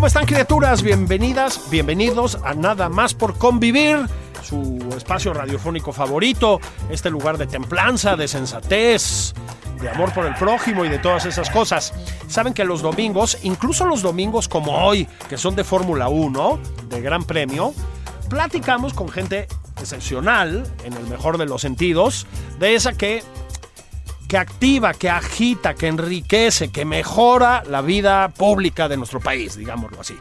¿Cómo están criaturas? Bienvenidas, bienvenidos a Nada más por convivir, su espacio radiofónico favorito, este lugar de templanza, de sensatez, de amor por el prójimo y de todas esas cosas. Saben que los domingos, incluso los domingos como hoy, que son de Fórmula 1, de Gran Premio, platicamos con gente excepcional, en el mejor de los sentidos, de esa que que activa, que agita, que enriquece, que mejora la vida pública de nuestro país, digámoslo así.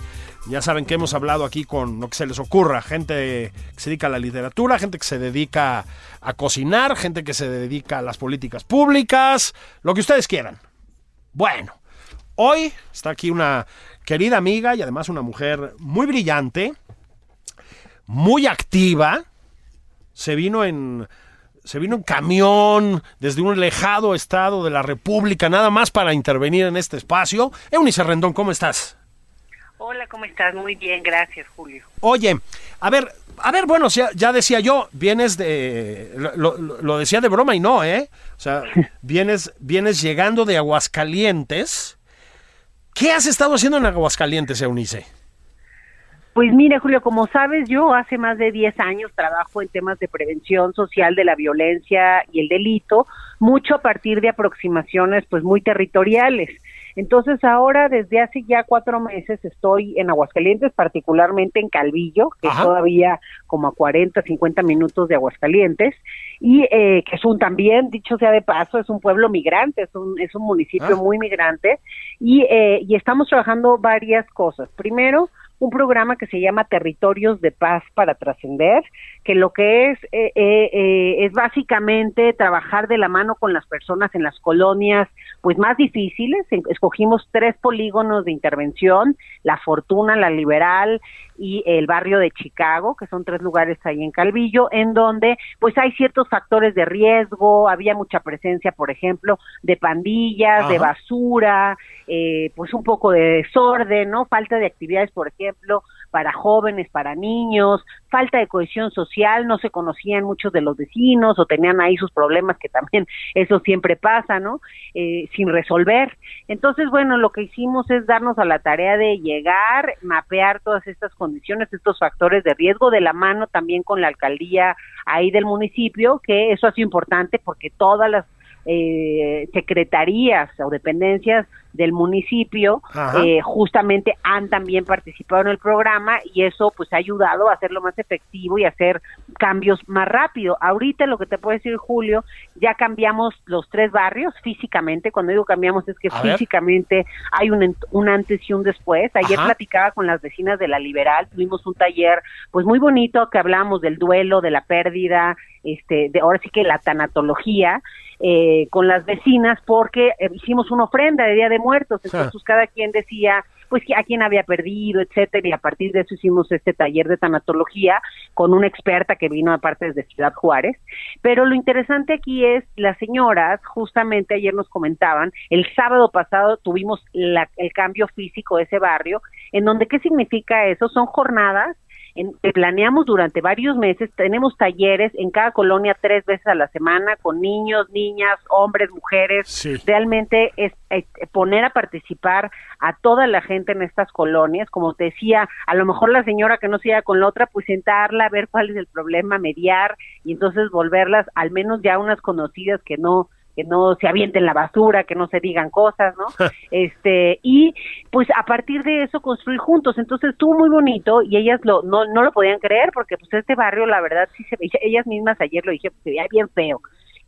Ya saben que hemos hablado aquí con lo que se les ocurra, gente que se dedica a la literatura, gente que se dedica a cocinar, gente que se dedica a las políticas públicas, lo que ustedes quieran. Bueno, hoy está aquí una querida amiga y además una mujer muy brillante, muy activa, se vino en se vino en camión desde un lejado estado de la República, nada más para intervenir en este espacio. Eunice Rendón, ¿cómo estás? Hola, ¿cómo estás? Muy bien, gracias, Julio. Oye, a ver, a ver, bueno, ya, ya decía yo, vienes de, lo, lo, lo, decía de broma y no, ¿eh? O sea, vienes, vienes llegando de Aguascalientes. ¿Qué has estado haciendo en Aguascalientes, Eunice? Pues mire, Julio, como sabes, yo hace más de 10 años trabajo en temas de prevención social de la violencia y el delito, mucho a partir de aproximaciones pues muy territoriales. Entonces ahora desde hace ya cuatro meses estoy en Aguascalientes, particularmente en Calvillo, que Ajá. es todavía como a 40, 50 minutos de Aguascalientes, y eh, que es un también, dicho sea de paso, es un pueblo migrante, es un, es un municipio ah. muy migrante, y, eh, y estamos trabajando varias cosas. Primero, un programa que se llama Territorios de Paz para Trascender, que lo que es eh, eh, eh, es básicamente trabajar de la mano con las personas en las colonias pues más difíciles. Escogimos tres polígonos de intervención, La Fortuna, La Liberal y el barrio de Chicago, que son tres lugares ahí en Calvillo, en donde pues hay ciertos factores de riesgo, había mucha presencia, por ejemplo, de pandillas, Ajá. de basura, eh, pues un poco de desorden, ¿no? Falta de actividades, por ejemplo, para jóvenes, para niños, falta de cohesión social, no se conocían muchos de los vecinos o tenían ahí sus problemas, que también eso siempre pasa, ¿no? Eh, sin resolver. Entonces, bueno, lo que hicimos es darnos a la tarea de llegar, mapear todas estas condiciones, estos factores de riesgo, de la mano también con la alcaldía ahí del municipio, que eso ha sido importante porque todas las eh, secretarías o dependencias del municipio eh, justamente han también participado en el programa y eso pues ha ayudado a hacerlo más efectivo y hacer cambios más rápido. Ahorita lo que te puedo decir Julio, ya cambiamos los tres barrios físicamente, cuando digo cambiamos es que a físicamente ver. hay un, un, antes y un después. Ayer Ajá. platicaba con las vecinas de la Liberal, tuvimos un taller pues muy bonito que hablamos del duelo, de la pérdida, este, de ahora sí que la tanatología eh, con las vecinas porque eh, hicimos una ofrenda de Día de Muertos, entonces cada quien decía pues a quién había perdido, etcétera, y a partir de eso hicimos este taller de tanatología con una experta que vino aparte desde Ciudad Juárez, pero lo interesante aquí es las señoras, justamente ayer nos comentaban, el sábado pasado tuvimos la, el cambio físico de ese barrio, en donde qué significa eso, son jornadas en, que planeamos durante varios meses, tenemos talleres en cada colonia tres veces a la semana con niños, niñas, hombres, mujeres, sí. realmente es, es, poner a participar a toda la gente en estas colonias, como te decía, a lo mejor la señora que no se iba con la otra, pues sentarla, ver cuál es el problema, mediar y entonces volverlas al menos ya unas conocidas que no que no se avienten la basura, que no se digan cosas, ¿no? este, y pues a partir de eso construir juntos. Entonces estuvo muy bonito y ellas lo, no, no lo podían creer porque pues este barrio, la verdad, sí se veía, ellas mismas ayer lo dije, se veía bien feo.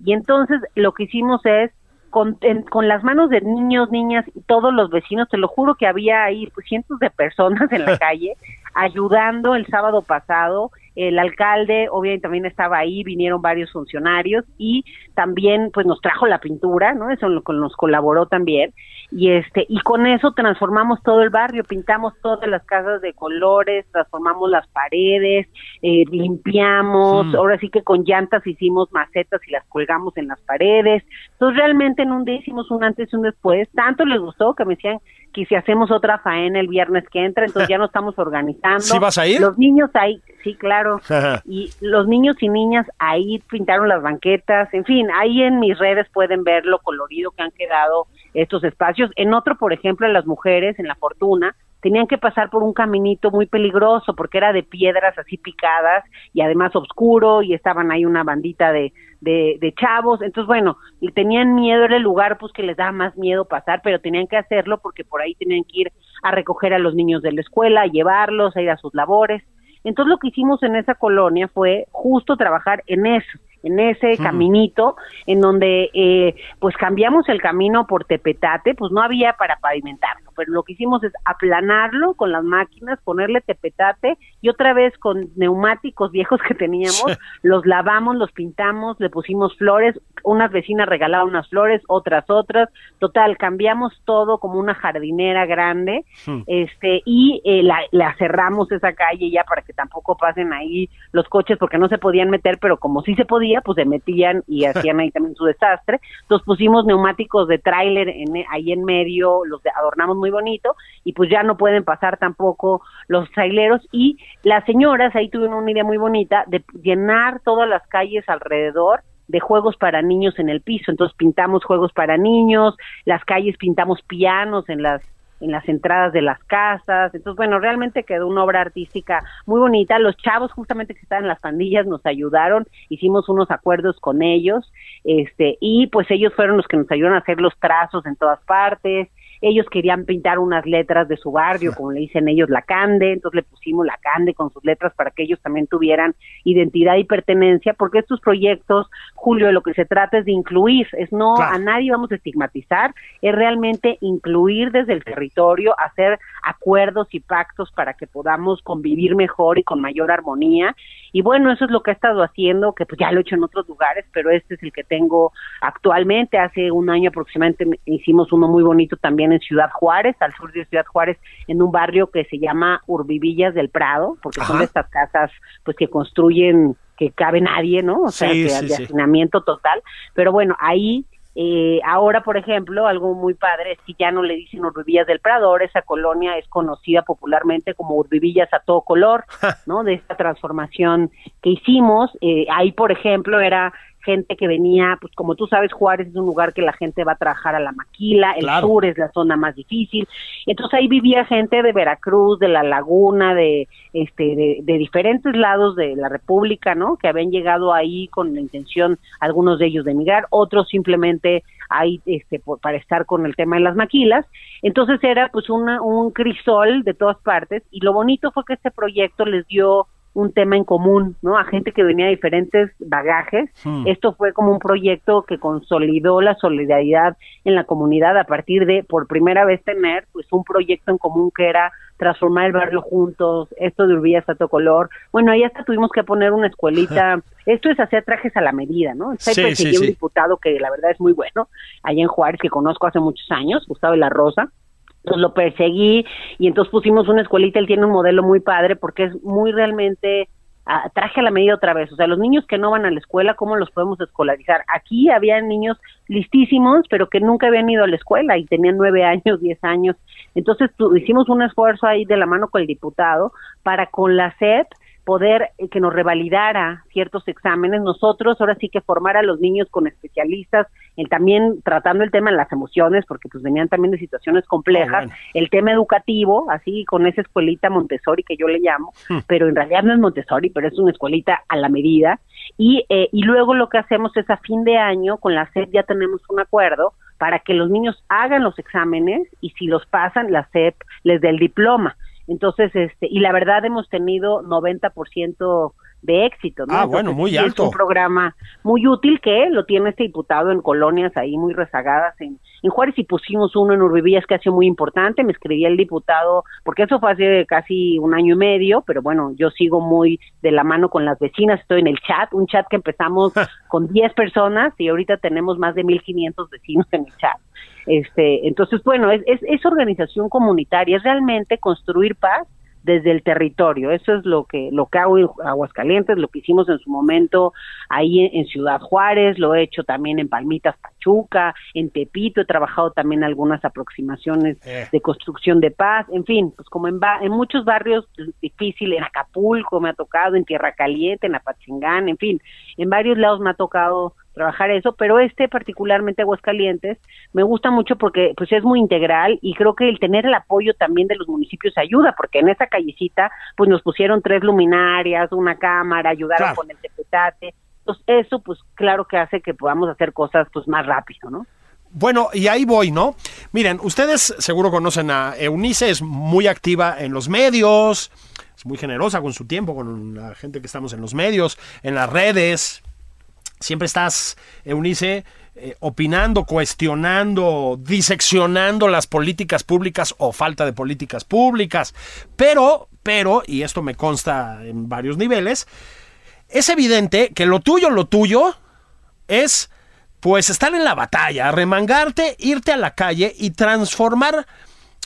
Y entonces lo que hicimos es con, con las manos de niños, niñas y todos los vecinos, te lo juro que había ahí pues, cientos de personas en la calle ayudando el sábado pasado el alcalde obviamente también estaba ahí, vinieron varios funcionarios y también pues nos trajo la pintura, ¿no? Eso nos colaboró también y este y con eso transformamos todo el barrio, pintamos todas las casas de colores, transformamos las paredes, eh, limpiamos, mm. ahora sí que con llantas hicimos macetas y las colgamos en las paredes. Entonces realmente en un día hicimos un antes y un después, tanto les gustó que me decían que si hacemos otra faena el viernes que entra, entonces ya no estamos organizando. ¿Sí vas a ir? Los niños ahí, sí, claro. y los niños y niñas ahí pintaron las banquetas, en fin, ahí en mis redes pueden ver lo colorido que han quedado estos espacios. En otro, por ejemplo, las mujeres, en La Fortuna, tenían que pasar por un caminito muy peligroso porque era de piedras así picadas y además oscuro y estaban ahí una bandita de, de, de chavos. Entonces, bueno, y tenían miedo, era el lugar pues que les daba más miedo pasar, pero tenían que hacerlo porque por ahí tenían que ir a recoger a los niños de la escuela, a llevarlos, a ir a sus labores. Entonces lo que hicimos en esa colonia fue justo trabajar en eso, en ese caminito, en donde eh, pues cambiamos el camino por tepetate, pues no había para pavimentarlo, pero lo que hicimos es aplanarlo con las máquinas, ponerle tepetate y otra vez con neumáticos viejos que teníamos, los lavamos, los pintamos, le pusimos flores, unas vecinas regalaban unas flores, otras otras, total, cambiamos todo como una jardinera grande, este, y eh, la, la cerramos esa calle ya para que tampoco pasen ahí los coches porque no se podían meter, pero como sí se podía, pues se metían y hacían ahí también su desastre. Entonces pusimos neumáticos de tráiler en, ahí en medio, los adornamos muy bonito y pues ya no pueden pasar tampoco los traileros y las señoras ahí tuvieron una idea muy bonita de llenar todas las calles alrededor de juegos para niños en el piso. Entonces pintamos juegos para niños, las calles pintamos pianos en las en las entradas de las casas. Entonces, bueno, realmente quedó una obra artística muy bonita. Los chavos justamente que estaban en las pandillas nos ayudaron, hicimos unos acuerdos con ellos, este, y pues ellos fueron los que nos ayudaron a hacer los trazos en todas partes, ellos querían pintar unas letras de su barrio, como le dicen ellos, la Cande, entonces le pusimos la Cande con sus letras para que ellos también tuvieran identidad y pertenencia, porque estos proyectos, Julio, de lo que se trata es de incluir, es no a nadie vamos a estigmatizar, es realmente incluir desde el territorio, hacer acuerdos y pactos para que podamos convivir mejor y con mayor armonía. Y bueno, eso es lo que he estado haciendo, que pues ya lo he hecho en otros lugares, pero este es el que tengo actualmente. Hace un año aproximadamente hicimos uno muy bonito también en Ciudad Juárez, al sur de Ciudad Juárez, en un barrio que se llama Urbivillas del Prado, porque son estas casas pues que construyen que cabe nadie, ¿no? O sea, que de hacinamiento total. Pero bueno, ahí eh, ahora, por ejemplo, algo muy padre es que ya no le dicen Urbivillas del Prado, ahora esa colonia es conocida popularmente como Urbivillas a todo color, ¿no? De esta transformación que hicimos. Eh, ahí, por ejemplo, era gente que venía, pues como tú sabes, Juárez es un lugar que la gente va a trabajar a la maquila, el sur es la zona más difícil, entonces ahí vivía gente de Veracruz, de la Laguna, de este, de, diferentes lados de la República, ¿no? Que habían llegado ahí con la intención, algunos de ellos de emigrar, otros simplemente ahí este, por, para estar con el tema de las maquilas, entonces era pues una, un crisol de todas partes y lo bonito fue que este proyecto les dio un tema en común, ¿no? A gente que venía de diferentes bagajes. Hmm. Esto fue como un proyecto que consolidó la solidaridad en la comunidad a partir de, por primera vez, tener pues un proyecto en común que era transformar el barrio juntos, esto de Urbilla todo color. Bueno, ahí hasta tuvimos que poner una escuelita. Esto es hacer trajes a la medida, ¿no? Sí, sí, un diputado que la verdad es muy bueno, allá en Juárez, que conozco hace muchos años, Gustavo de la Rosa entonces lo perseguí y entonces pusimos una escuelita, él tiene un modelo muy padre porque es muy realmente ah, traje a la medida otra vez, o sea, los niños que no van a la escuela, ¿cómo los podemos escolarizar? Aquí había niños listísimos, pero que nunca habían ido a la escuela y tenían nueve años, diez años. Entonces hicimos un esfuerzo ahí de la mano con el diputado para con la SEP poder eh, que nos revalidara ciertos exámenes, nosotros ahora sí que formar a los niños con especialistas en también tratando el tema de las emociones, porque pues venían también de situaciones complejas, oh, el tema educativo, así con esa escuelita Montessori que yo le llamo, hmm. pero en realidad no es Montessori, pero es una escuelita a la medida, y, eh, y luego lo que hacemos es a fin de año, con la SEP ya tenemos un acuerdo, para que los niños hagan los exámenes y si los pasan, la SEP les dé el diploma. Entonces, este, y la verdad hemos tenido 90% de éxito. ¿no? Ah, bueno, muy alto. Es un programa muy útil que lo tiene este diputado en colonias ahí muy rezagadas en, en Juárez y pusimos uno en Urbivillas que ha sido muy importante. Me escribía el diputado, porque eso fue hace casi un año y medio, pero bueno, yo sigo muy de la mano con las vecinas, estoy en el chat, un chat que empezamos con 10 personas y ahorita tenemos más de 1.500 vecinos en el chat. Este, entonces, bueno, es, es, es organización comunitaria, es realmente construir paz desde el territorio. Eso es lo que lo que hago en Aguascalientes, lo que hicimos en su momento ahí en, Ciudad Juárez, lo he hecho también en Palmitas, Pachuca, en Tepito, he trabajado también algunas aproximaciones eh. de construcción de paz, en fin, pues como en, en muchos barrios difíciles, en Acapulco me ha tocado, en Tierra Caliente, en Apachingán, en fin, en varios lados me ha tocado trabajar eso, pero este particularmente Aguascalientes me gusta mucho porque pues es muy integral y creo que el tener el apoyo también de los municipios ayuda, porque en esa callecita pues nos pusieron tres luminarias, una cámara, ayudaron con el tepetate, entonces eso pues claro que hace que podamos hacer cosas pues más rápido, ¿no? Bueno, y ahí voy, ¿no? Miren, ustedes seguro conocen a Eunice, es muy activa en los medios, es muy generosa con su tiempo, con la gente que estamos en los medios, en las redes, Siempre estás, Eunice, eh, opinando, cuestionando, diseccionando las políticas públicas o falta de políticas públicas. Pero, pero, y esto me consta en varios niveles, es evidente que lo tuyo, lo tuyo, es pues estar en la batalla, remangarte, irte a la calle y transformar,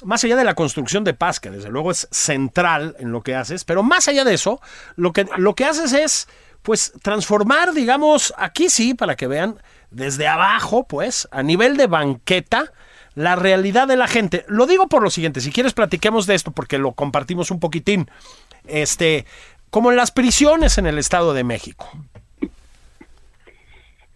más allá de la construcción de paz, que desde luego es central en lo que haces, pero más allá de eso, lo que, lo que haces es pues transformar, digamos, aquí sí, para que vean, desde abajo, pues, a nivel de banqueta, la realidad de la gente. Lo digo por lo siguiente, si quieres platiquemos de esto porque lo compartimos un poquitín. Este, como en las prisiones en el Estado de México.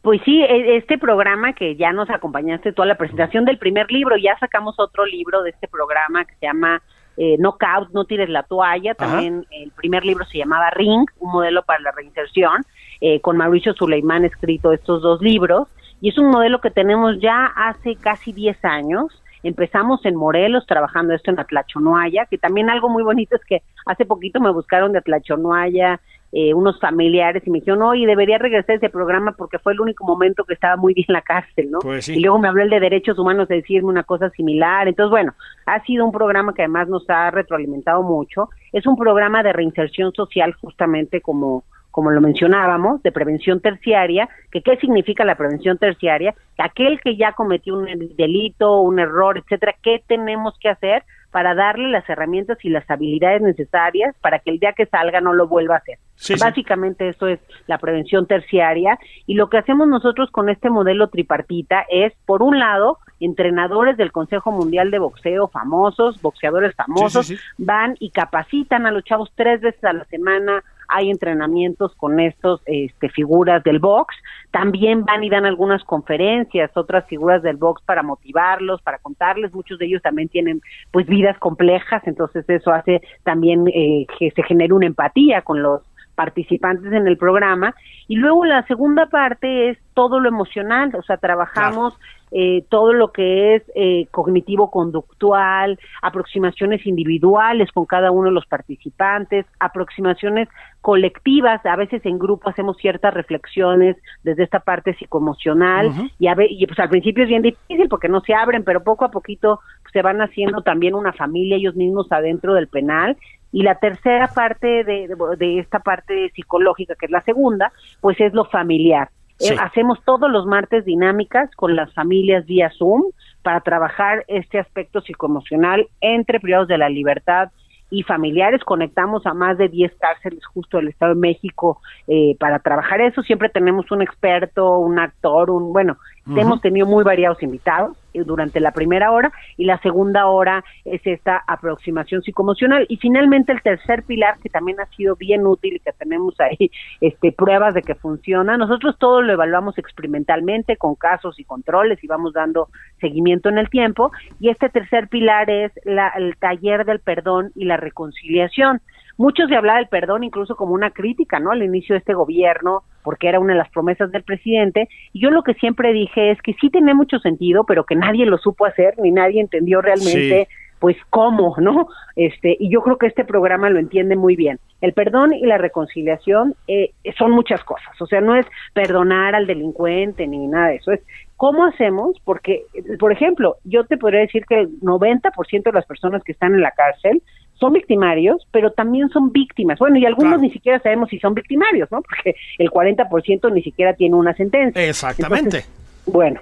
Pues sí, e, este programa que ya nos acompañaste toda la presentación del primer libro, ya sacamos otro libro de este programa que se llama eh, Knockout, No tires la toalla, también el primer libro se llamaba Ring, un modelo para la reinserción, eh, con Mauricio Suleimán escrito estos dos libros, y es un modelo que tenemos ya hace casi 10 años, Empezamos en Morelos trabajando esto en Atlachonoaya, que también algo muy bonito es que hace poquito me buscaron de Atlachonoaya eh, unos familiares y me dijeron, oye, debería regresar a ese programa porque fue el único momento que estaba muy bien en la cárcel, ¿no? Pues y luego me habló el de derechos humanos de decirme una cosa similar. Entonces, bueno, ha sido un programa que además nos ha retroalimentado mucho. Es un programa de reinserción social justamente como como lo mencionábamos, de prevención terciaria, que qué significa la prevención terciaria, aquel que ya cometió un delito, un error, etcétera, ¿qué tenemos que hacer para darle las herramientas y las habilidades necesarias para que el día que salga no lo vuelva a hacer. Básicamente eso es la prevención terciaria y lo que hacemos nosotros con este modelo tripartita es, por un lado, entrenadores del Consejo Mundial de Boxeo famosos, boxeadores famosos, van y capacitan a los chavos tres veces a la semana hay entrenamientos con estos este, figuras del box, también van y dan algunas conferencias, otras figuras del box para motivarlos, para contarles, muchos de ellos también tienen pues vidas complejas, entonces eso hace también eh, que se genere una empatía con los participantes en el programa. Y luego la segunda parte es todo lo emocional, o sea, trabajamos eh, todo lo que es eh, cognitivo-conductual, aproximaciones individuales con cada uno de los participantes, aproximaciones colectivas, a veces en grupo hacemos ciertas reflexiones desde esta parte psicoemocional y, a y pues al principio es bien difícil porque no se abren, pero poco a poquito se van haciendo también una familia ellos mismos adentro del penal y la tercera parte de, de, esta parte psicológica, que es la segunda, pues es lo familiar. Eh, hacemos todos los martes dinámicas con las familias vía Zoom para trabajar este aspecto psicoemocional entre privados de la libertad y familiares. Conectamos a más de 10 cárceles justo del Estado de México eh, para trabajar eso. Siempre tenemos un experto, un actor, un bueno, hemos tenido muy variados invitados durante la primera hora y la segunda hora es esta aproximación psicoemocional. Y finalmente el tercer pilar que también ha sido bien útil y que tenemos ahí este pruebas de que funciona nosotros todo lo evaluamos experimentalmente con casos y controles y vamos dando seguimiento en el tiempo. Y este tercer pilar es la, el taller del perdón y la reconciliación Muchos se hablaba del perdón incluso como una crítica, ¿no? Al inicio de este gobierno, porque era una de las promesas del presidente. Y yo lo que siempre dije es que sí tiene mucho sentido, pero que nadie lo supo hacer, ni nadie entendió realmente. pues cómo, ¿no? Este, y yo creo que este programa lo entiende muy bien. El perdón y la reconciliación eh, son muchas cosas, o sea, no es perdonar al delincuente ni nada de eso, es cómo hacemos, porque, por ejemplo, yo te podría decir que el 90% de las personas que están en la cárcel son victimarios, pero también son víctimas. Bueno, y algunos ni siquiera sabemos si son victimarios, ¿no? Porque el 40% ni siquiera tiene una sentencia. Exactamente. bueno,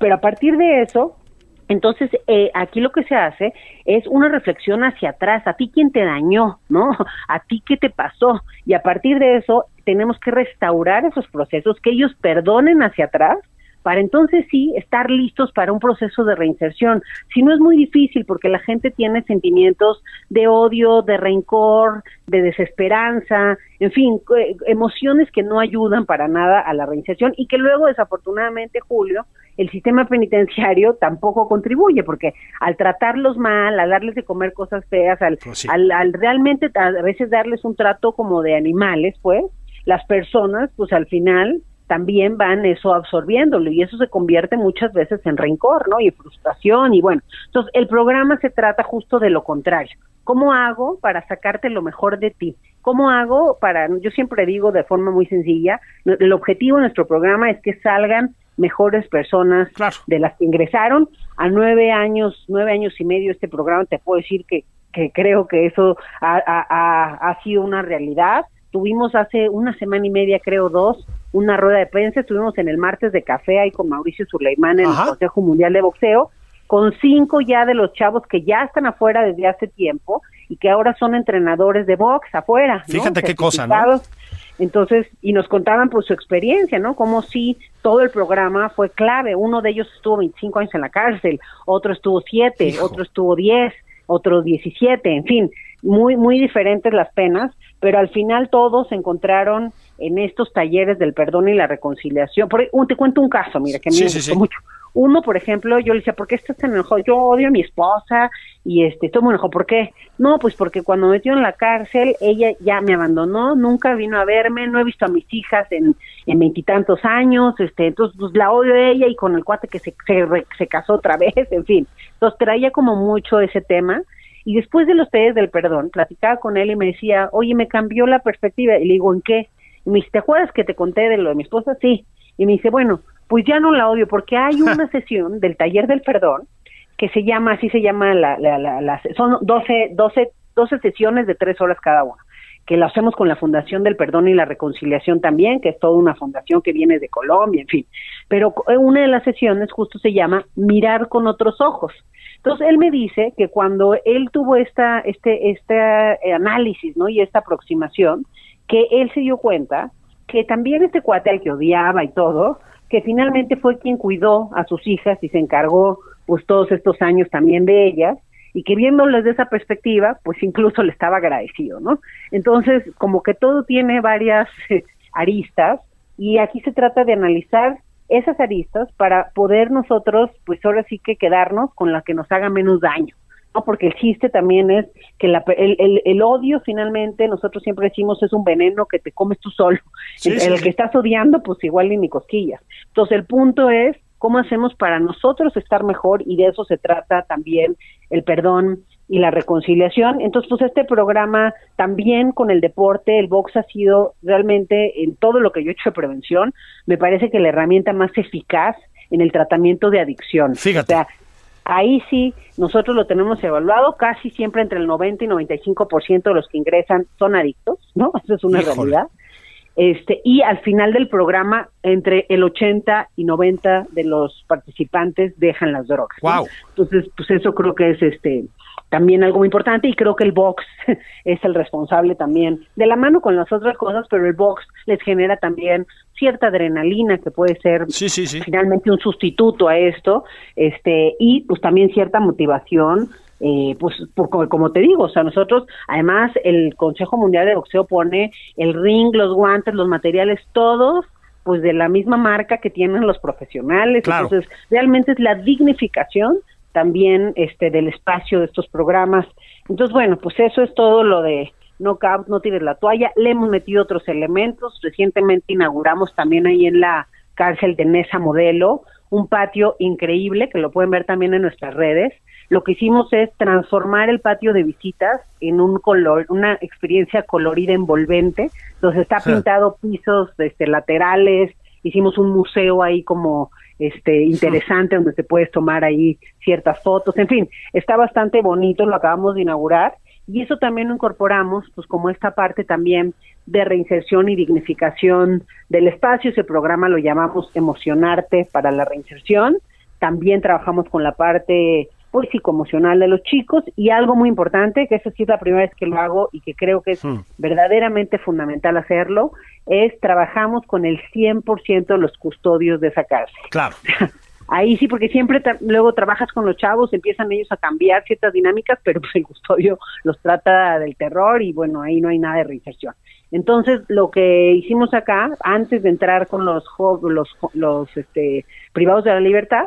pero a partir de eso, entonces, eh, aquí lo que se hace es una reflexión hacia atrás, a ti quién te dañó, ¿no? A ti qué te pasó. Y a partir de eso, tenemos que restaurar esos procesos, que ellos perdonen hacia atrás para entonces sí estar listos para un proceso de reinserción. Si no es muy difícil porque la gente tiene sentimientos de odio, de rencor, de desesperanza, en fin, eh, emociones que no ayudan para nada a la reinserción y que luego desafortunadamente, Julio, el sistema penitenciario tampoco contribuye porque al tratarlos mal, al darles de comer cosas feas, al, pues al, al realmente a veces darles un trato como de animales, pues, las personas, pues al final también van eso absorbiéndolo y eso se convierte muchas veces en rencor, ¿no? Y frustración y bueno, entonces el programa se trata justo de lo contrario. ¿Cómo hago para sacarte lo mejor de ti? ¿Cómo hago para, yo siempre digo de forma muy sencilla, el objetivo de nuestro programa es que salgan mejores personas de las que ingresaron a nueve años, nueve años y medio este programa, te puedo decir que, que creo que eso ha, ha, ha sido una realidad. Tuvimos hace una semana y media, creo dos, una rueda de prensa, estuvimos en el martes de café ahí con Mauricio Suleimán en el Consejo Mundial de Boxeo, con cinco ya de los chavos que ya están afuera desde hace tiempo y que ahora son entrenadores de box afuera. Fíjate qué cosa, ¿no? Entonces, y nos contaban pues su experiencia, ¿no? Como si todo el programa fue clave. Uno de ellos estuvo 25 años en la cárcel, otro estuvo 7, otro estuvo 10, otro 17, en fin, muy, muy diferentes las penas, pero al final todos encontraron en estos talleres del perdón y la reconciliación. Por, te cuento un caso, mira, que a mí me gustó mucho. Uno, por ejemplo, yo le decía, ¿por qué estás tan enojado? Yo odio a mi esposa y este, estoy muy enojado. ¿Por qué? No, pues porque cuando me metió en la cárcel, ella ya me abandonó, nunca vino a verme, no he visto a mis hijas en veintitantos años, este, entonces pues la odio a ella y con el cuate que se, se, se casó otra vez, en fin. Entonces traía como mucho ese tema. Y después de los talleres del perdón, platicaba con él y me decía, oye, me cambió la perspectiva. Y le digo, ¿en qué? Y me dice, ¿te acuerdas que te conté de lo de mi esposa? Sí. Y me dice, bueno, pues ya no la odio porque hay una sesión del taller del perdón que se llama, así se llama, la, la, la, son 12, 12, 12 sesiones de tres horas cada una, que la hacemos con la Fundación del Perdón y la Reconciliación también, que es toda una fundación que viene de Colombia, en fin. Pero una de las sesiones justo se llama Mirar con otros ojos. Entonces él me dice que cuando él tuvo esta, este, este análisis, ¿no? Y esta aproximación, que él se dio cuenta que también este cuate al que odiaba y todo, que finalmente fue quien cuidó a sus hijas y se encargó pues todos estos años también de ellas y que viéndoles de esa perspectiva pues incluso le estaba agradecido, ¿no? Entonces como que todo tiene varias aristas y aquí se trata de analizar esas aristas para poder nosotros pues ahora sí que quedarnos con la que nos haga menos daño porque el chiste también es que el, el, odio finalmente, nosotros siempre decimos, es un veneno que te comes tú solo. el, que estás odiando, pues igual ni cosquillas. Entonces el punto es cómo hacemos para nosotros estar mejor y de eso se trata también el perdón y la reconciliación. Entonces, pues este programa también con el deporte, el box ha sido realmente en todo lo que yo he hecho de prevención, me parece que la herramienta más eficaz en el tratamiento de adicción. Fíjate. O sea, Ahí sí, nosotros lo tenemos evaluado, casi siempre entre el 90 y 95% de los que ingresan son adictos, ¿no? Eso es una realidad. Este, y al final del programa, entre el 80 y 90 de los participantes dejan las drogas. Wow. Entonces, pues eso creo que es este también algo muy importante y creo que el box es el responsable también de la mano con las otras cosas, pero el box les genera también cierta adrenalina que puede ser finalmente un sustituto a esto, este y pues también cierta motivación eh, pues como te digo, o sea, nosotros, además, el Consejo Mundial de Boxeo pone el ring, los guantes, los materiales, todos pues de la misma marca que tienen los profesionales. Entonces, realmente es la dignificación también este del espacio de estos programas. Entonces, bueno, pues eso es todo lo de no no tires la toalla. Le hemos metido otros elementos. Recientemente inauguramos también ahí en la cárcel de Nesa Modelo un patio increíble que lo pueden ver también en nuestras redes lo que hicimos es transformar el patio de visitas en un color, una experiencia colorida envolvente. Entonces está pintado pisos este, laterales, hicimos un museo ahí como este interesante donde te puedes tomar ahí ciertas fotos, en fin, está bastante bonito, lo acabamos de inaugurar. Y eso también lo incorporamos pues como esta parte también de reinserción y dignificación del espacio, ese programa lo llamamos Emocionarte para la reinserción, también trabajamos con la parte psicoemocional de los chicos y algo muy importante, que eso sí es la primera vez que lo hago y que creo que es verdaderamente fundamental hacerlo, es trabajamos con el 100% de los custodios de esa cárcel. Claro. Ahí sí, porque siempre luego trabajas con los chavos, empiezan ellos a cambiar ciertas dinámicas, pero pues el custodio los trata del terror y bueno, ahí no hay nada de reinserción. Entonces, lo que hicimos acá, antes de entrar con los, los, los este, privados de la libertad,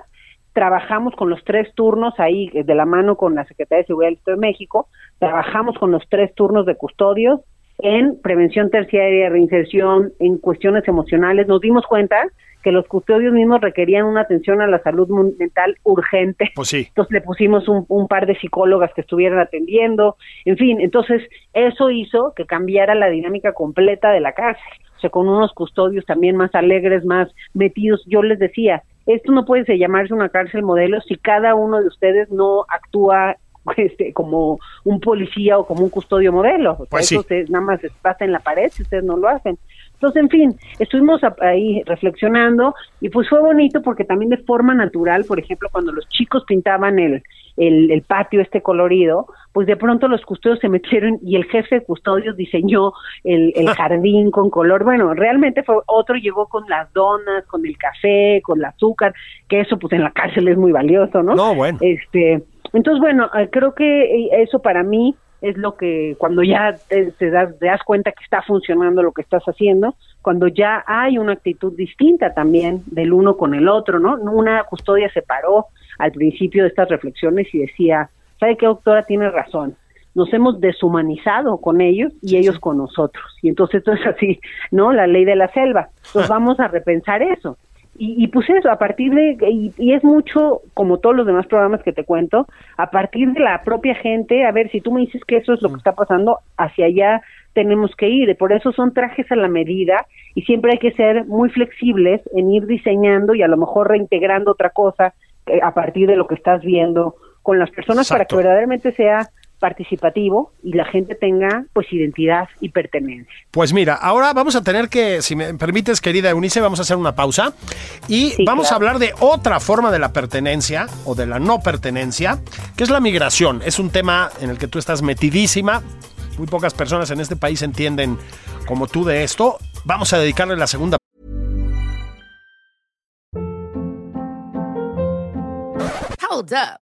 trabajamos con los tres turnos ahí de la mano con la Secretaría de Seguridad del Estado de México, trabajamos con los tres turnos de custodios en prevención terciaria, reinserción, en cuestiones emocionales. Nos dimos cuenta que los custodios mismos requerían una atención a la salud mental urgente. Pues sí. Entonces le pusimos un, un, par de psicólogas que estuvieran atendiendo. En fin, entonces eso hizo que cambiara la dinámica completa de la cárcel. O sea, con unos custodios también más alegres, más metidos. Yo les decía, esto no puede llamarse una cárcel modelo si cada uno de ustedes no actúa este, como un policía o como un custodio modelo. O pues eso nada más pasa en la pared si ustedes no lo hacen. Entonces, en fin, estuvimos ahí reflexionando y pues fue bonito porque también de forma natural, por ejemplo, cuando los chicos pintaban el, el, patio este colorido, pues de pronto los custodios se metieron y el jefe de custodios diseñó el, el jardín con color. Bueno, realmente fue otro llegó con las donas, con el café, con el azúcar, que eso pues en la cárcel es muy valioso, ¿no? No, bueno. Este, entonces, bueno, eh, creo que eso para mí es lo que cuando ya te, das, te, das, cuenta que está funcionando lo que estás haciendo, cuando ya hay una actitud distinta también del uno con el otro, ¿no? Una custodia se paró al principio de estas reflexiones y decía, ¿sabe qué doctora tiene razón? Nos hemos deshumanizado con ellos y ellos con nosotros. Y entonces esto es así, ¿no? La ley de la selva. Entonces vamos a repensar eso. Y, pues eso, a partir de, y, es mucho, como todos los demás programas que te cuento, a partir de la propia gente, a ver, si tú me dices que eso es lo que está pasando, hacia allá tenemos que ir. Por eso son trajes a la medida y siempre hay que ser muy flexibles en ir diseñando y a lo mejor reintegrando otra cosa eh, a partir de lo que estás viendo con las personas para que verdaderamente sea participativo y la gente tenga pues identidad y pertenencia. Pues mira, ahora vamos a tener que, si me permites querida Eunice, vamos a hacer una pausa y vamos a hablar de otra forma de la pertenencia o de la no pertenencia, que es la migración. Es un tema en el que tú estás metidísima. Muy pocas personas en este país entienden como tú de esto. Vamos a dedicarle la segunda Hold up.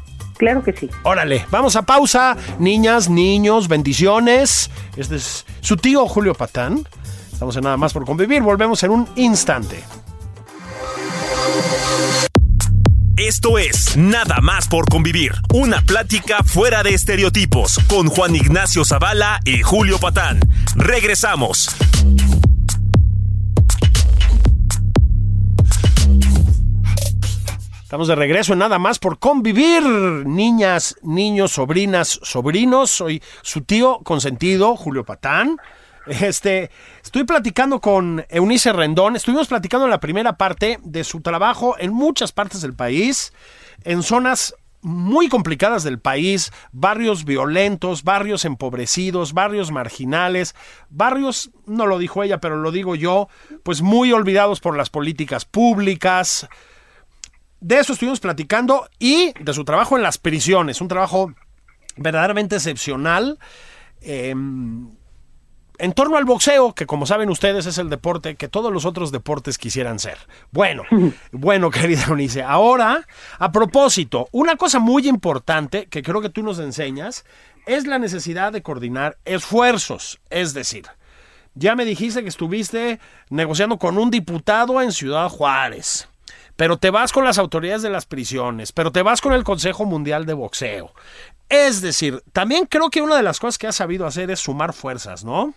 Claro que sí. Órale, vamos a pausa. Niñas, niños, bendiciones. Este es su tío Julio Patán. Estamos en Nada más por convivir. Volvemos en un instante. Esto es Nada más por convivir, una plática fuera de estereotipos con Juan Ignacio Zavala y Julio Patán. Regresamos. Estamos de regreso en nada más por convivir, niñas, niños, sobrinas, sobrinos. Soy su tío consentido, Julio Patán. Este, estoy platicando con Eunice Rendón. Estuvimos platicando en la primera parte de su trabajo en muchas partes del país, en zonas muy complicadas del país, barrios violentos, barrios empobrecidos, barrios marginales, barrios, no lo dijo ella, pero lo digo yo, pues muy olvidados por las políticas públicas, de eso estuvimos platicando y de su trabajo en las prisiones, un trabajo verdaderamente excepcional. Em, en torno al boxeo, que como saben ustedes es el deporte que todos los otros deportes quisieran ser. Bueno, bueno, querida Eunice, ahora, a propósito, una cosa muy importante que creo que tú nos enseñas es la necesidad de coordinar esfuerzos. Es decir, ya me dijiste que estuviste negociando con un diputado en Ciudad Juárez pero te vas con las autoridades de las prisiones, pero te vas con el Consejo Mundial de Boxeo. Es decir, también creo que una de las cosas que has sabido hacer es sumar fuerzas, ¿no?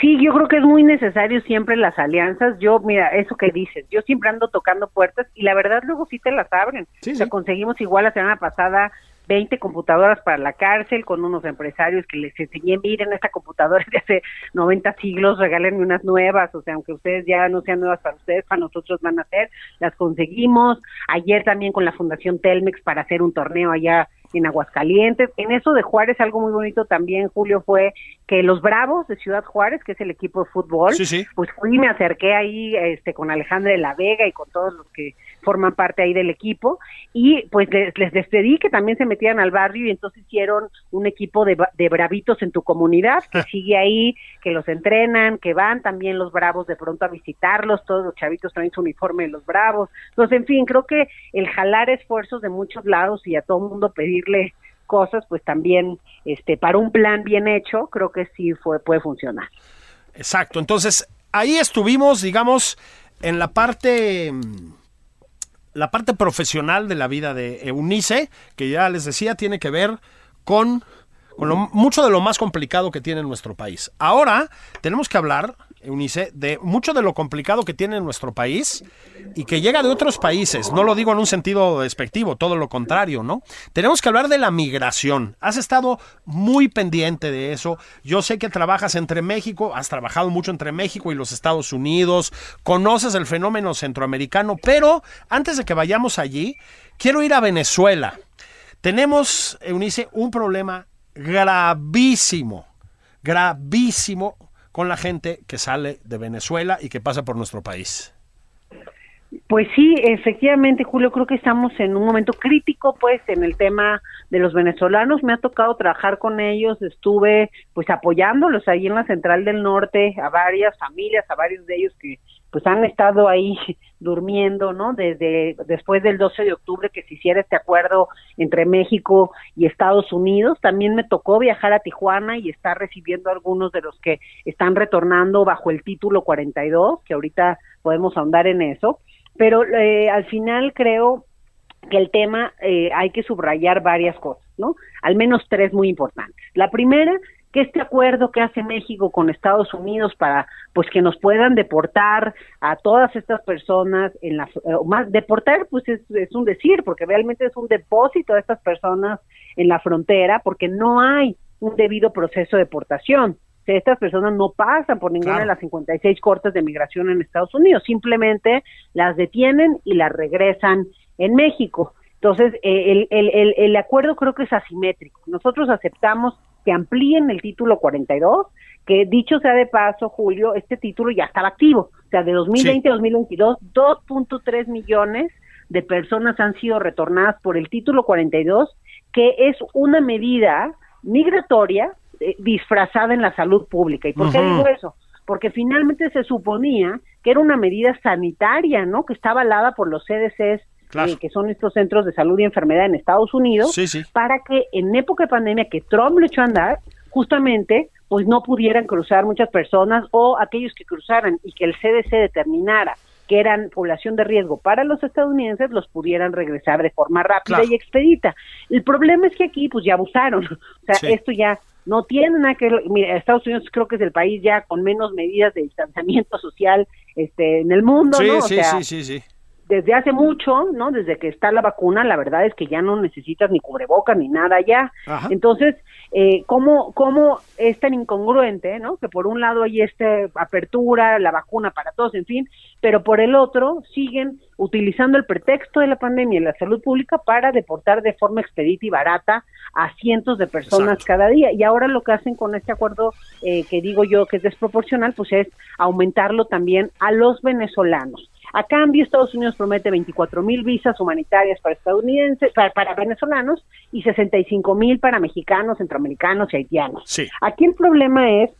Sí, yo creo que es muy necesario siempre las alianzas. Yo, mira, eso que dices, yo siempre ando tocando puertas y la verdad luego sí te las abren. o sea, conseguimos igual la semana pasada 20 computadoras para la cárcel con unos empresarios que les enseñé, miren, esta computadora de hace 90 siglos, regálenme unas nuevas, o sea, aunque ustedes ya no sean nuevas para ustedes, para nosotros van a ser, las conseguimos. Ayer también con la Fundación Telmex para hacer un torneo allá en Aguascalientes. En eso de Juárez, algo muy bonito también, Julio, fue que los Bravos de Ciudad Juárez, que es el equipo de fútbol, pues fui y me acerqué ahí este, con Alejandra de la Vega y con todos los que forman parte ahí del equipo y pues les, les despedí que también se metían al barrio y entonces hicieron un equipo de, de bravitos en tu comunidad que sigue ahí, que los entrenan, que van también los bravos de pronto a visitarlos, todos los chavitos traen su uniforme de los bravos. Entonces, en fin, creo que el jalar esfuerzos de muchos lados y a todo el mundo pedirle cosas, pues también este para un plan bien hecho, creo que sí fue, puede funcionar. Exacto, entonces ahí estuvimos, digamos, en la parte la parte profesional de la vida de Eunice, que ya les decía, tiene que ver con, mucho de lo más complicado que tiene nuestro país. Ahora tenemos que hablar Eunice, de mucho de lo complicado que tiene nuestro país y que llega de otros países. No lo digo en un sentido despectivo, todo lo contrario, ¿no? Tenemos que hablar de la migración. Has estado muy pendiente de eso. Yo sé que trabajas entre México, has trabajado mucho entre México y los Estados Unidos, conoces el fenómeno centroamericano, pero antes de que vayamos allí, quiero ir a Venezuela. Tenemos, Eunice, un problema gravísimo, gravísimo con la gente que sale de Venezuela y que pasa por nuestro país. Pues sí, efectivamente, Julio, creo que estamos en un momento crítico, pues, en el tema de los venezolanos. Me ha tocado trabajar con ellos, estuve, pues, apoyándolos ahí en la Central del Norte, a varias familias, a varios de ellos que pues han estado ahí durmiendo, ¿no? Desde después del 12 de octubre que se hiciera este acuerdo entre México y Estados Unidos, también me tocó viajar a Tijuana y estar recibiendo a algunos de los que están retornando bajo el título 42, que ahorita podemos ahondar en eso, pero eh, al final creo que el tema eh, hay que subrayar varias cosas, ¿no? Al menos tres muy importantes. La primera que este acuerdo que hace México con Estados Unidos para pues que nos puedan deportar a todas estas personas en la eh, más deportar pues es, es un decir porque realmente es un depósito de estas personas en la frontera porque no hay un debido proceso de deportación estas personas no pasan por ninguna de las 56 cortes de migración en Estados Unidos, simplemente las detienen y las regresan en México. Entonces, eh, el, el, el, el, acuerdo creo que es asimétrico. Nosotros aceptamos que amplíen el título 42, que dicho sea de paso, Julio, este título ya estaba activo. O sea, de 2020 a 2022, 2.3 millones de personas han sido retornadas por el título 42, que es una medida migratoria eh, disfrazada en la salud pública. ¿Y por qué digo eso? Porque finalmente se suponía que era una medida sanitaria, ¿no? Que está avalada por los CDCs eh, que son estos centros de salud y enfermedad en Estados Unidos, para que en época de pandemia que Trump lo echó a andar, justamente pues no pudieran cruzar muchas personas o aquellos que cruzaran y que el CDC determinara que eran población de riesgo para los estadounidenses, los pudieran regresar de forma rápida y expedita. El problema es que aquí pues ya abusaron, o sea, esto ya no tiene nada que mira, Estados Unidos creo que es el país ya con menos medidas de distanciamiento social este en el mundo, ¿no? sí, sí, sí, sí desde hace mucho, ¿no? Desde que está la vacuna, la verdad es que ya no necesitas ni cubreboca ni nada ya. Entonces, eh, ¿cómo, ¿cómo es tan incongruente, ¿no? Que por un lado hay esta apertura, la vacuna para todos, en fin, pero por el otro siguen utilizando el pretexto de la pandemia y la salud pública para deportar de forma expedita y barata a cientos de personas cada día. Y ahora lo que hacen con este acuerdo, eh, que digo yo que es desproporcional, pues es aumentarlo también a los venezolanos. A cambio, Estados Unidos promete 24 mil visas humanitarias para estadounidenses, para, venezolanos y 65 mil para mexicanos, centroamericanos y haitianos. Aquí el problema es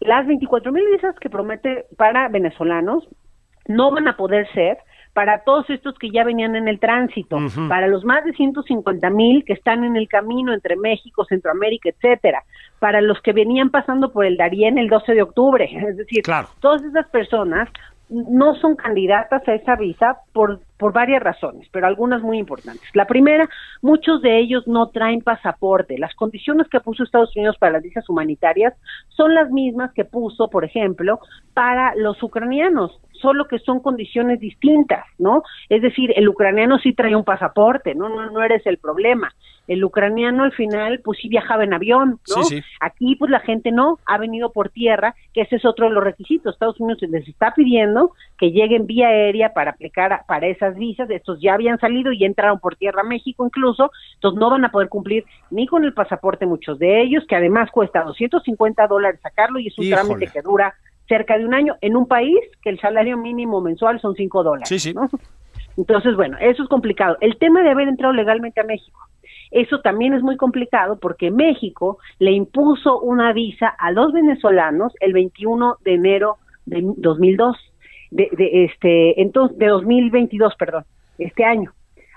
las 24 mil visas que promete para venezolanos no van a poder ser para todos estos que ya venían en el tránsito, para los más de 150 mil que están en el camino entre México, Centroamérica, etcétera, para los que venían pasando por el Darién el 12 de octubre, es decir, todas esas personas no son candidatas a esa visa por, por varias razones, pero algunas muy importantes. La primera, muchos de ellos no traen pasaporte. Las condiciones que puso Estados Unidos para las visas humanitarias son las mismas que puso, por ejemplo, para los ucranianos solo que son condiciones distintas, ¿no? Es decir, el ucraniano sí trae un pasaporte, ¿no? No, no eres el problema. El ucraniano al final, pues sí viajaba en avión, ¿no? Aquí, pues la gente no, ha venido por tierra, que ese es otro de los requisitos. Estados Unidos les está pidiendo que lleguen vía aérea para aplicar para esas visas. Estos ya habían salido y entraron por tierra a México incluso, entonces no van a poder cumplir ni con el pasaporte muchos de ellos, que además cuesta 250 dólares sacarlo y es un trámite que dura cerca de un año en un país que el salario mínimo mensual son 5 dólares. Sí, sí. Entonces, bueno, eso es complicado. El tema de haber entrado legalmente a México. Eso también es muy complicado porque México le impuso una visa a los venezolanos el 21 de enero de 2002, de, de este, entonces, de 2022, perdón, este año.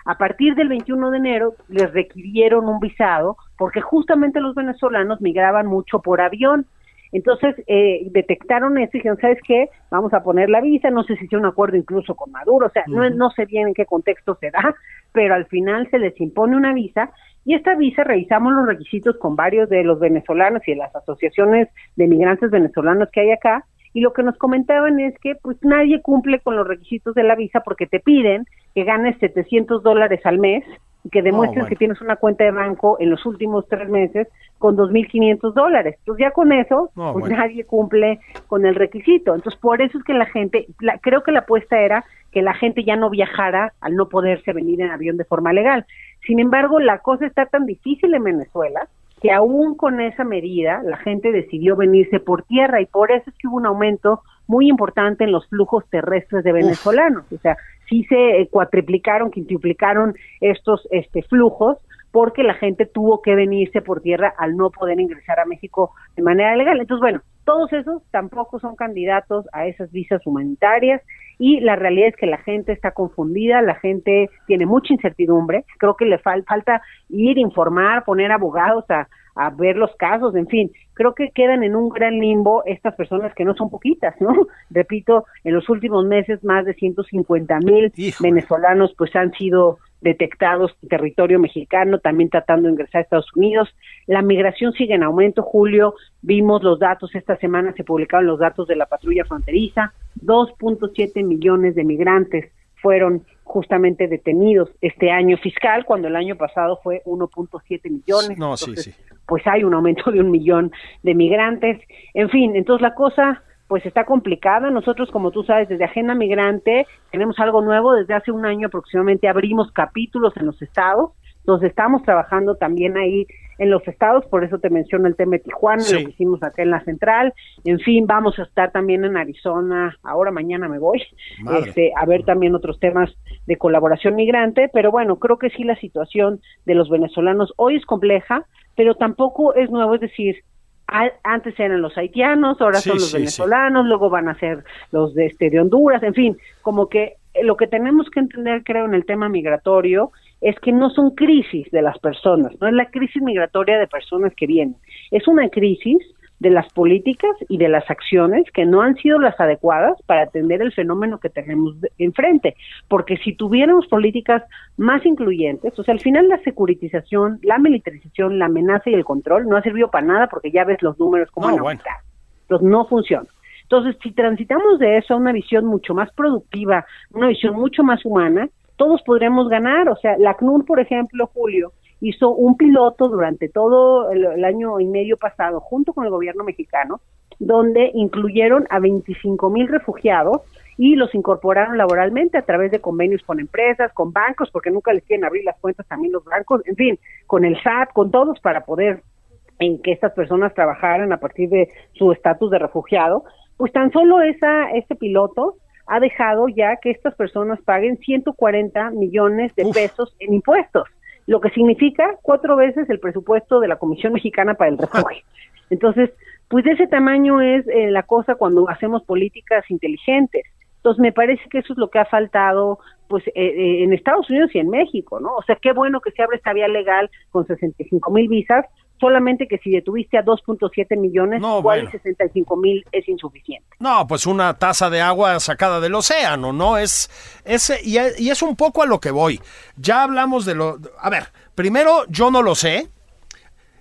A partir del 21 de enero les requirieron un visado porque justamente los venezolanos migraban mucho por avión entonces, eh, detectaron eso y dijeron, ¿sabes qué? Vamos a poner la visa, no sé si sea un acuerdo incluso con Maduro, o sea, no, no sé bien en qué contexto se da, pero al final se les impone una visa y esta visa revisamos los requisitos con varios de los venezolanos y de las asociaciones de migrantes venezolanos que hay acá y lo que nos comentaban es que pues nadie cumple con los requisitos de la visa porque te piden que ganes 700 dólares al mes y que demuestres que tienes una cuenta de banco en los últimos tres meses con 2.500 dólares. Entonces ya con eso, pues nadie cumple con el requisito. Entonces por eso es que la gente, creo que la apuesta era que la gente ya no viajara al no poderse venir en avión de forma legal. Sin embargo, la cosa está tan difícil en Venezuela que aún con esa medida la gente decidió venirse por tierra y por eso es que hubo un aumento muy importante en los flujos terrestres de venezolanos. O sea, sí se cuatriplicaron, quintuplicaron estos este, flujos porque la gente tuvo que venirse por tierra al no poder ingresar a México de manera legal. Entonces, bueno, todos esos tampoco son candidatos a esas visas humanitarias y la realidad es que la gente está confundida, la gente tiene mucha incertidumbre, creo que le falta ir, informar, poner abogados a, a ver los casos, en fin, creo que quedan en un gran limbo estas personas que no son poquitas, ¿no? Repito, en los últimos meses más de 150 mil venezolanos pues han sido detectados en territorio mexicano, también tratando de ingresar a Estados Unidos. La migración sigue en aumento, Julio. Vimos los datos, esta semana se publicaron los datos de la patrulla fronteriza. 2.7 millones de migrantes fueron justamente detenidos este año fiscal, cuando el año pasado fue 1.7 millones. No, sí, sí. Pues hay un aumento de un millón de migrantes. En fin, entonces la cosa pues está complicada. Nosotros, como tú sabes, desde Agenda Migrante tenemos algo nuevo. Desde hace un año aproximadamente abrimos capítulos en los estados. Entonces estamos trabajando también ahí en los estados, por eso te menciono el tema de Tijuana, lo que hicimos acá en la central. En fin, vamos a estar también en Arizona. Ahora mañana me voy este, a ver también otros temas de colaboración migrante. Pero bueno, creo que sí la situación de los venezolanos hoy es compleja, pero tampoco es nuevo. Es decir, antes eran los haitianos, ahora son los venezolanos, luego van a ser los de este de Honduras, en fin, como que lo que tenemos que entender, creo, en el tema migratorio es que no son crisis de las personas, no es la crisis migratoria de personas que vienen, es una crisis de las políticas y de las acciones que no han sido las adecuadas para atender el fenómeno que tenemos enfrente. Porque si tuviéramos políticas más incluyentes, o sea, al final la securitización, la militarización, la amenaza y el control no ha servido para nada porque ya ves los números como no, han. Entonces no funciona. Entonces, si transitamos de eso a una visión mucho más productiva, una visión mucho más humana, todos podremos ganar. O sea, la CNUR, por ejemplo, Julio, hizo un piloto durante todo el, año y medio pasado junto con el gobierno mexicano, donde incluyeron a 25 mil refugiados y los incorporaron laboralmente a través de convenios con empresas, con bancos, porque nunca les quieren abrir las cuentas también los bancos, en fin, con el SAT, con todos para poder en que estas personas trabajaran a partir de su estatus de refugiado, pues tan solo esa este piloto ha dejado ya que estas personas paguen 140 millones de pesos en impuestos, lo que significa cuatro veces el presupuesto de la Comisión Mexicana para el Refugio. Entonces, pues de ese tamaño es eh, la cosa cuando hacemos políticas inteligentes. Entonces, me parece que eso es lo que ha faltado pues eh, eh, en Estados Unidos y en México, ¿no? O sea, qué bueno que se abre esta vía legal con 65 mil visas, solamente que si detuviste a 2.7 millones, no, igual 65 mil es insuficiente. No, pues una taza de agua sacada del océano, ¿no? Es, es y, y es un poco a lo que voy. Ya hablamos de lo... A ver, primero yo no lo sé,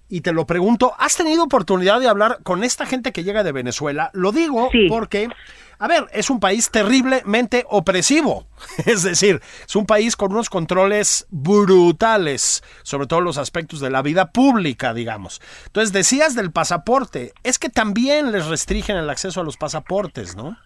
y te lo pregunto, ¿has tenido oportunidad de hablar con esta gente que llega de Venezuela? Lo digo porque a ver, es un país terriblemente opresivo. Es decir, es un país con unos controles brutales, sobre todo los aspectos de la vida pública, digamos. Entonces, decías del pasaporte, es que también les restringen el acceso a los pasaportes, ¿no?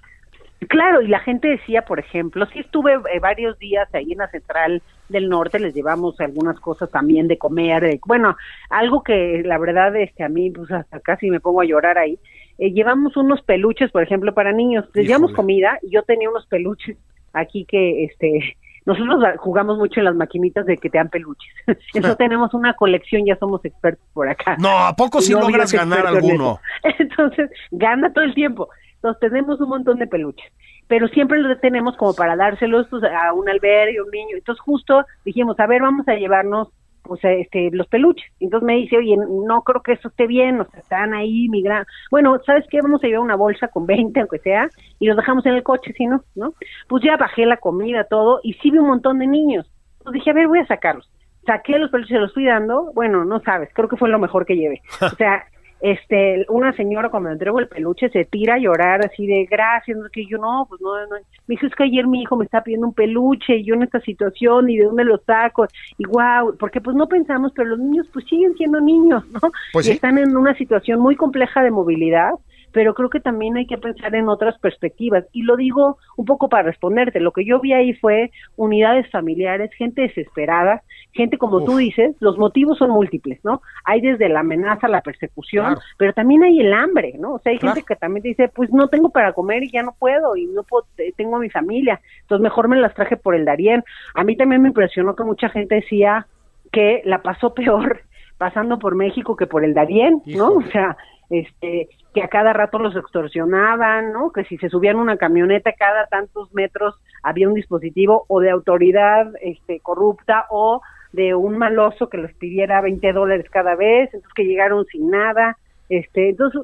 Claro, y la gente decía, por ejemplo, sí estuve eh, varios días ahí en la central del norte, les llevamos algunas cosas también de comer, bueno, algo que la verdad este a mí pues hasta casi me pongo a llorar ahí, eh, llevamos unos peluches, por ejemplo, para niños. Les llevamos comida y yo tenía unos peluches aquí que, este, nosotros jugamos mucho en las maquinitas de que te dan peluches. Entonces tenemos una colección, ya somos expertos por acá. No, ¿a poco si logras ganar alguno? Entonces, gana todo el tiempo. Entonces tenemos un montón de peluches pero siempre lo tenemos como para dárselos pues, a un albergue, un niño. Entonces justo dijimos, a ver, vamos a llevarnos pues este los peluches. Entonces me dice, oye, no creo que eso esté bien, o sea, están ahí migrando. Bueno, ¿sabes qué? Vamos a llevar una bolsa con 20, aunque sea, y los dejamos en el coche, si no, ¿no? Pues ya bajé la comida, todo, y sí vi un montón de niños. Entonces dije, a ver, voy a sacarlos. Saqué los peluches, los fui dando, bueno, no sabes, creo que fue lo mejor que llevé. O sea, este, una señora cuando me entrego el peluche se tira a llorar así de gracias, no que yo no, pues no, no, me dijo es que ayer mi hijo me está pidiendo un peluche y yo en esta situación y de dónde lo saco y wow, porque pues no pensamos, pero los niños pues siguen siendo niños, ¿no? Pues y están en una situación muy compleja de movilidad pero creo que también hay que pensar en otras perspectivas. Y lo digo un poco para responderte. Lo que yo vi ahí fue unidades familiares, gente desesperada, gente como tú dices, los motivos son múltiples, ¿no? Hay desde la amenaza, la persecución, pero también hay el hambre, ¿no? O sea, hay gente que también dice, pues no tengo para comer y ya no puedo y no puedo, tengo a mi familia, entonces mejor me las traje por el Darién. A mí también me impresionó que mucha gente decía que la pasó peor pasando por México que por el Darién, ¿no? O sea, este, que a cada rato los extorsionaban, ¿no? Que si se subían una camioneta cada tantos metros había un dispositivo o de autoridad este, corrupta o de un maloso que les pidiera 20 dólares cada vez, entonces que llegaron sin nada, este, entonces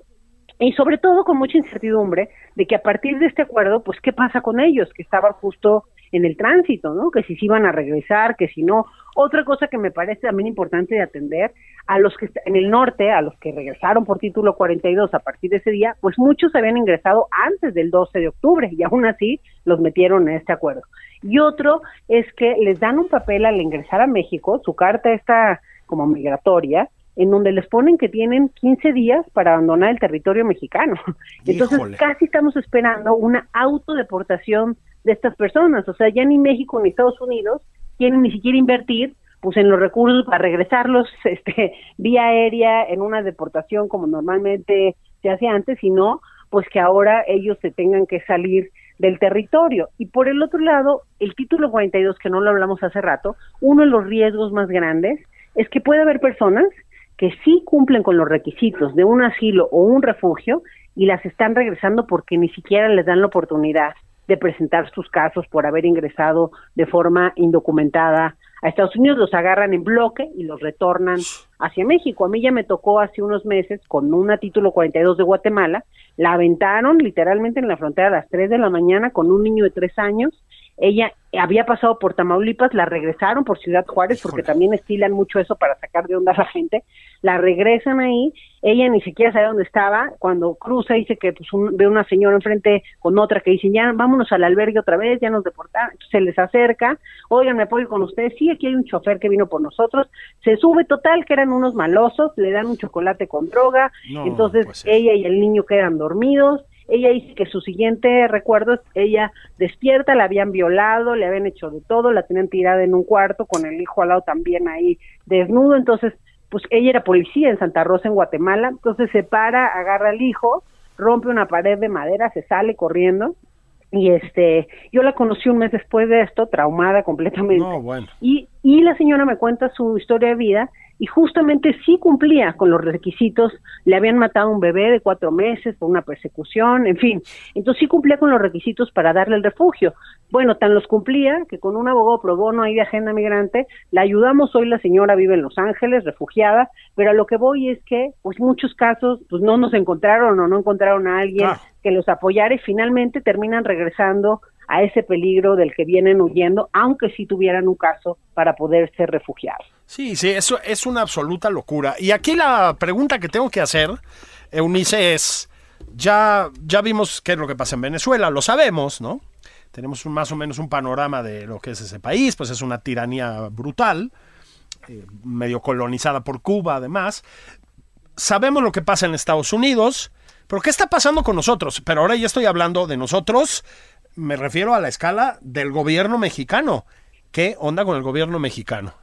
y sobre todo con mucha incertidumbre de que a partir de este acuerdo, pues qué pasa con ellos que estaban justo en el tránsito, ¿no? Que si se iban a regresar, que si no. Otra cosa que me parece también importante de atender, a los que en el norte, a los que regresaron por título 42 a partir de ese día, pues muchos habían ingresado antes del 12 de octubre y aún así los metieron en este acuerdo. Y otro es que les dan un papel al ingresar a México, su carta está como migratoria, en donde les ponen que tienen 15 días para abandonar el territorio mexicano. Entonces casi estamos esperando una autodeportación de estas personas. O sea, ya ni México ni Estados Unidos quieren ni siquiera invertir pues en los recursos para regresarlos este vía aérea en una deportación como normalmente se hacía antes, sino pues que ahora ellos se tengan que salir del territorio. Y por el otro lado, el título 42, que no lo hablamos hace rato, uno de los riesgos más grandes es que puede haber personas que sí cumplen con los requisitos de un asilo o un refugio y las están regresando porque ni siquiera les dan la oportunidad de presentar sus casos por haber ingresado de forma indocumentada a Estados Unidos, los agarran en bloque y los retornan hacia México. A mí ya me tocó hace unos meses con una título 42 de Guatemala, la aventaron literalmente en la frontera a las 3 de la mañana con un niño de 3 años ella había pasado por Tamaulipas, la regresaron por Ciudad Juárez, porque también estilan mucho eso para sacar de onda a la gente, la regresan ahí, ella ni siquiera sabe dónde estaba, cuando cruza dice que pues, ve una señora enfrente con otra que dice, ya vámonos al albergue otra vez, ya nos deportaron, Entonces, se les acerca, oigan, me apoyo con ustedes, sí, aquí hay un chofer que vino por nosotros, se sube total, que eran unos malosos, le dan un chocolate con droga, entonces pues ella y el niño quedan dormidos, ella dice que su siguiente recuerdo es ella despierta, la habían violado, le habían hecho de todo, la tenían tirada en un cuarto con el hijo al lado también ahí desnudo, entonces pues ella era policía en Santa Rosa en Guatemala, entonces se para, agarra al hijo, rompe una pared de madera, se sale corriendo. Y este yo la conocí un mes después de esto, traumada completamente. Y y la señora me cuenta su historia de vida y justamente sí cumplía con los requisitos, le habían matado a un bebé de cuatro meses por una persecución, en fin, entonces sí cumplía con los requisitos para darle el refugio. Bueno, tan los cumplía que con un abogado pro bono ahí de agenda migrante, la ayudamos, hoy la señora vive en Los Ángeles, refugiada, pero a lo que voy es que, pues muchos casos, pues no nos encontraron o no encontraron a alguien que los apoyara y finalmente terminan regresando a ese peligro del que vienen huyendo, aunque sí tuvieran un caso para poder ser refugiados. Sí, sí, eso es una absoluta locura. Y aquí la pregunta que tengo que hacer, Eunice, es, ya, ya vimos qué es lo que pasa en Venezuela, lo sabemos, ¿no? Tenemos más o menos un panorama de lo que es ese país, pues es una tiranía brutal, eh, medio colonizada por Cuba además. Sabemos lo que pasa en Estados Unidos, pero ¿qué está pasando con nosotros? Pero ahora ya estoy hablando de nosotros, me refiero a la escala del gobierno mexicano. ¿Qué onda con el gobierno mexicano?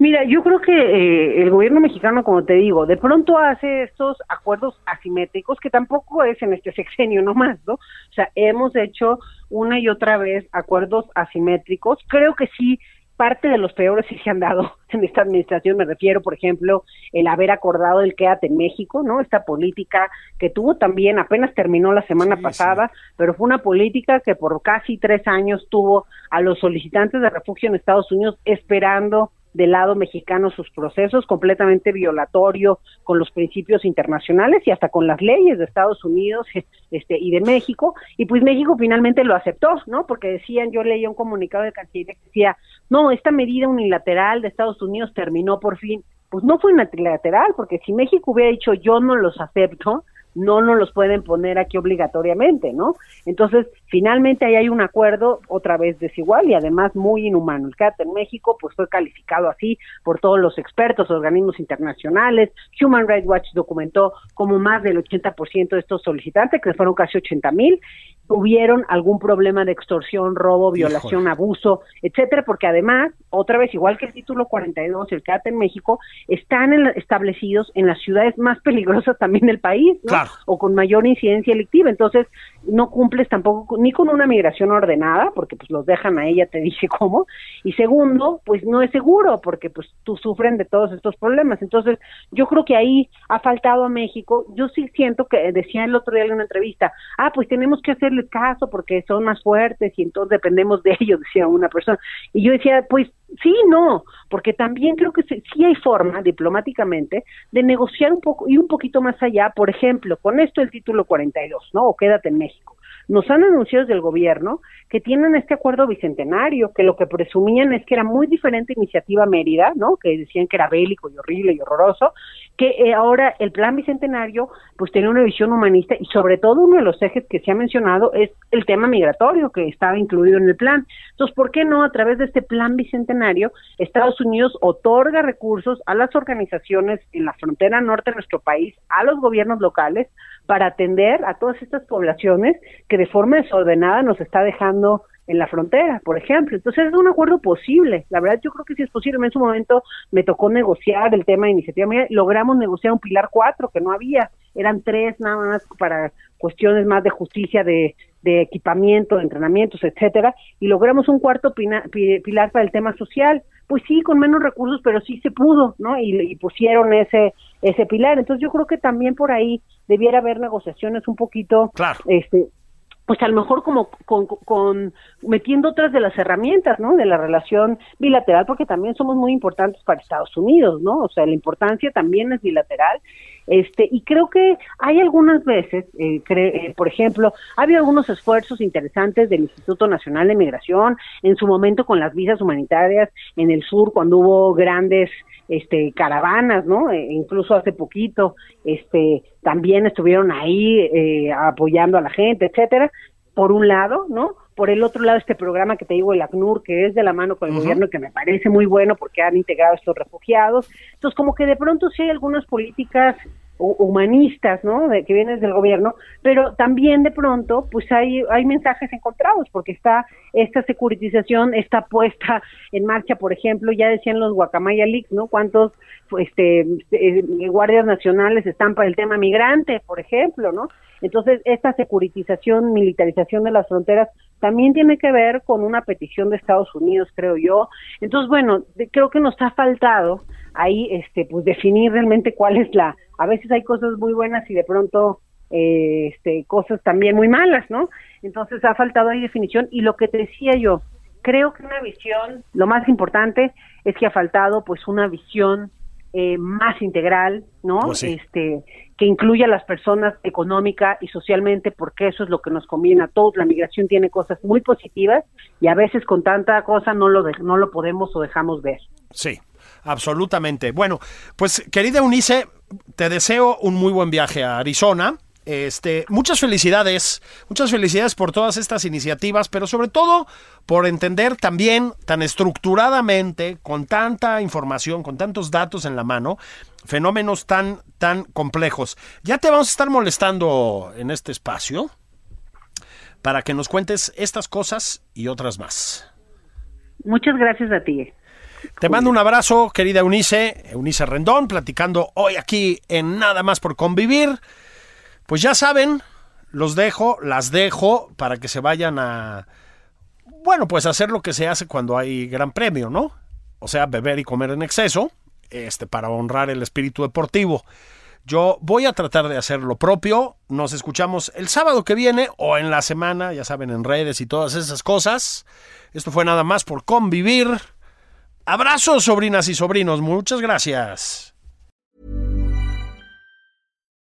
Mira, yo creo que eh, el gobierno mexicano, como te digo, de pronto hace estos acuerdos asimétricos, que tampoco es en este sexenio nomás, ¿no? O sea, hemos hecho una y otra vez acuerdos asimétricos. Creo que sí, parte de los peores sí se han dado en esta administración. Me refiero, por ejemplo, el haber acordado el quédate en México, ¿no? Esta política que tuvo también, apenas terminó la semana pasada, pero fue una política que por casi tres años tuvo a los solicitantes de refugio en Estados Unidos esperando del lado mexicano sus procesos, completamente violatorio con los principios internacionales y hasta con las leyes de Estados Unidos este, y de México. Y pues México finalmente lo aceptó, ¿no? Porque decían, yo leía un comunicado de Cancillería que decía, no, esta medida unilateral de Estados Unidos terminó por fin. Pues no fue unilateral, porque si México hubiera dicho yo no los acepto, no nos los pueden poner aquí obligatoriamente, ¿no? Entonces, finalmente ahí hay un acuerdo otra vez desigual y además muy inhumano. El CAT en México pues fue calificado así por todos los expertos, organismos internacionales. Human Rights Watch documentó como más del 80% de estos solicitantes, que fueron casi 80 mil, tuvieron algún problema de extorsión, robo, violación, abuso, etcétera, porque además, otra vez, igual que el título 42, el CAT en México, están establecidos en las ciudades más peligrosas también del país, ¿no? O con mayor incidencia electiva. Entonces, no cumples tampoco ni con una migración ordenada, porque pues los dejan a ella, te dije cómo, y segundo, pues no es seguro, porque pues tú sufren de todos estos problemas. Entonces, yo creo que ahí ha faltado a México. Yo sí siento que decía el otro día en una entrevista, ah, pues tenemos que hacer caso porque son más fuertes y entonces dependemos de ellos, decía una persona. Y yo decía, pues sí, no, porque también creo que sí hay forma diplomáticamente de negociar un poco y un poquito más allá, por ejemplo, con esto el título 42, ¿no? O quédate en México. Nos han anunciado desde el gobierno que tienen este acuerdo bicentenario, que lo que presumían es que era muy diferente iniciativa Mérida, ¿no? Que decían que era bélico y horrible y horroroso, que eh, ahora el plan bicentenario pues tiene una visión humanista y sobre todo uno de los ejes que se ha mencionado es el tema migratorio que estaba incluido en el plan. Entonces, ¿por qué no a través de este plan bicentenario Estados Unidos otorga recursos a las organizaciones en la frontera norte de nuestro país, a los gobiernos locales para atender a todas estas poblaciones que de forma desordenada nos está dejando en la frontera, por ejemplo. Entonces es un acuerdo posible. La verdad yo creo que sí es posible. En su momento me tocó negociar el tema de iniciativa. Logramos negociar un pilar cuatro que no había. Eran tres nada más para cuestiones más de justicia, de, de equipamiento, de entrenamientos, etcétera. Y logramos un cuarto pilar para el tema social. Pues sí, con menos recursos, pero sí se pudo, ¿no? Y, y pusieron ese ese pilar. Entonces yo creo que también por ahí debiera haber negociaciones un poquito, este, pues a lo mejor como con, con, metiendo otras de las herramientas, ¿no? De la relación bilateral, porque también somos muy importantes para Estados Unidos, ¿no? O sea, la importancia también es bilateral Este, y creo que hay algunas veces, eh, eh, por ejemplo, ha habido algunos esfuerzos interesantes del Instituto Nacional de Migración, en su momento con las visas humanitarias en el sur, cuando hubo grandes este caravanas, ¿no? E incluso hace poquito, este, también estuvieron ahí eh, apoyando a la gente, etcétera. Por un lado, ¿no? Por el otro lado, este programa que te digo, el ACNUR, que es de la mano con el gobierno, que me parece muy bueno porque han integrado a estos refugiados. Entonces, como que de pronto sí hay algunas políticas humanistas, ¿no? De, que vienen del gobierno, pero también de pronto, pues hay, hay mensajes encontrados, porque está esta securitización, está puesta en marcha, por ejemplo, ya decían los Guacamaya Leaks, ¿no? Cuántos este, eh, guardias nacionales están para el tema migrante, por ejemplo, ¿no? Entonces, esta securitización, militarización de las fronteras también tiene que ver con una petición de Estados Unidos, creo yo. Entonces, bueno, creo que nos ha faltado ahí este pues definir realmente cuál es la a veces hay cosas muy buenas y de pronto eh, este cosas también muy malas, ¿no? Entonces ha faltado ahí definición y lo que te decía yo, creo que una visión, lo más importante es que ha faltado pues una visión eh, más integral, ¿no? Pues este, que incluya a las personas económica y socialmente, porque eso es lo que nos conviene a todos. La migración tiene cosas muy positivas y a veces con tanta cosa no lo, no lo podemos o dejamos ver. Sí, absolutamente. Bueno, pues querida Unice, te deseo un muy buen viaje a Arizona. Este, muchas felicidades, muchas felicidades por todas estas iniciativas, pero sobre todo por entender también tan estructuradamente, con tanta información, con tantos datos en la mano, fenómenos tan, tan complejos. Ya te vamos a estar molestando en este espacio para que nos cuentes estas cosas y otras más. Muchas gracias a ti. Te mando un abrazo, querida Eunice, Eunice Rendón, platicando hoy aquí en Nada más por convivir. Pues ya saben, los dejo, las dejo para que se vayan a, bueno, pues hacer lo que se hace cuando hay gran premio, ¿no? O sea, beber y comer en exceso, este, para honrar el espíritu deportivo. Yo voy a tratar de hacer lo propio. Nos escuchamos el sábado que viene o en la semana, ya saben, en redes y todas esas cosas. Esto fue nada más por convivir. Abrazos, sobrinas y sobrinos. Muchas gracias.